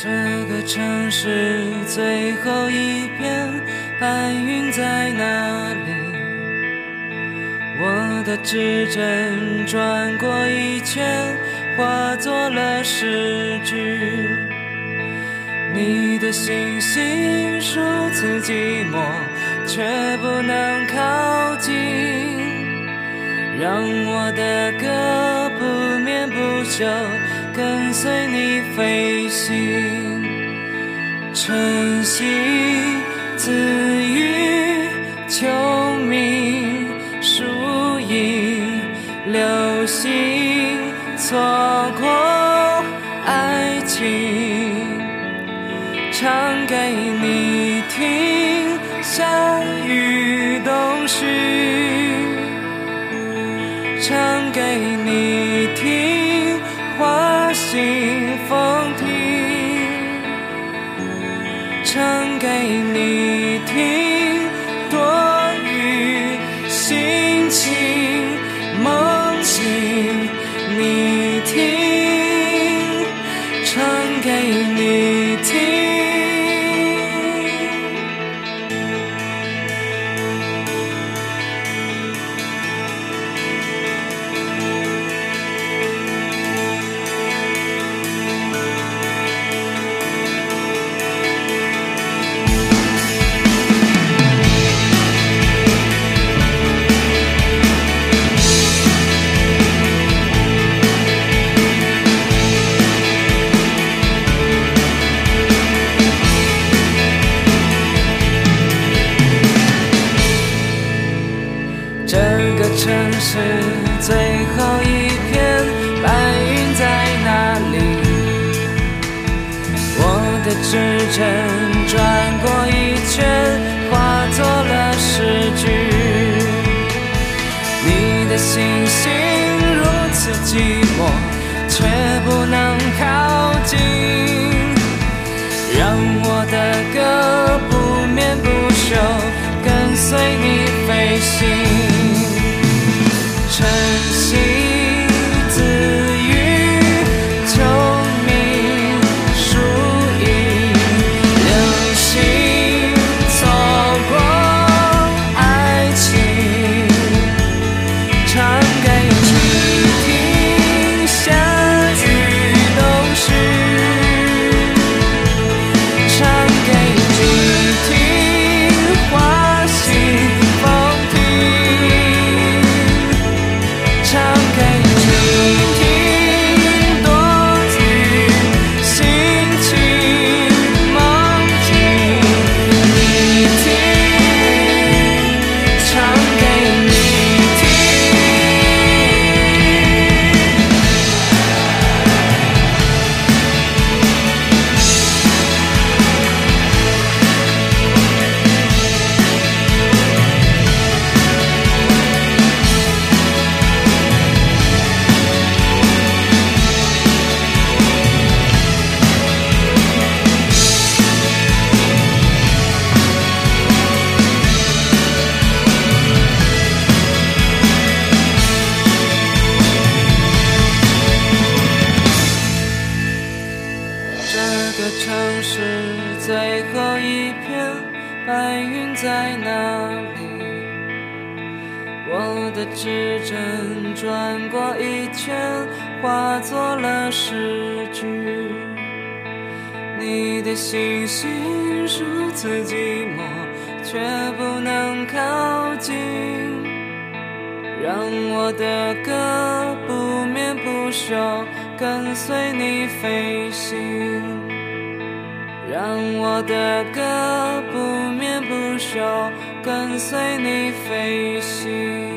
这个城市最后一片白云在哪里？我的指针转过一圈，化作了诗句。你的星星如此寂寞，却不能靠近，让我的歌不眠不休。跟随你飞行，晨曦自语，秋鸣，树影，流星，错过爱情，唱给你听，下雨冬雪，唱给你听。花信风停，唱给是最后一片白云在哪里？我的指针转过一圈，化作了诗句。你的星星如此寂寞，却不能城市最后一片白云在哪里？我的指针转过一圈，化作了诗句。你的星星如此寂寞，却不能靠近，让我的歌不眠不休，跟随你飞行。让我的歌不眠不休，跟随你飞行。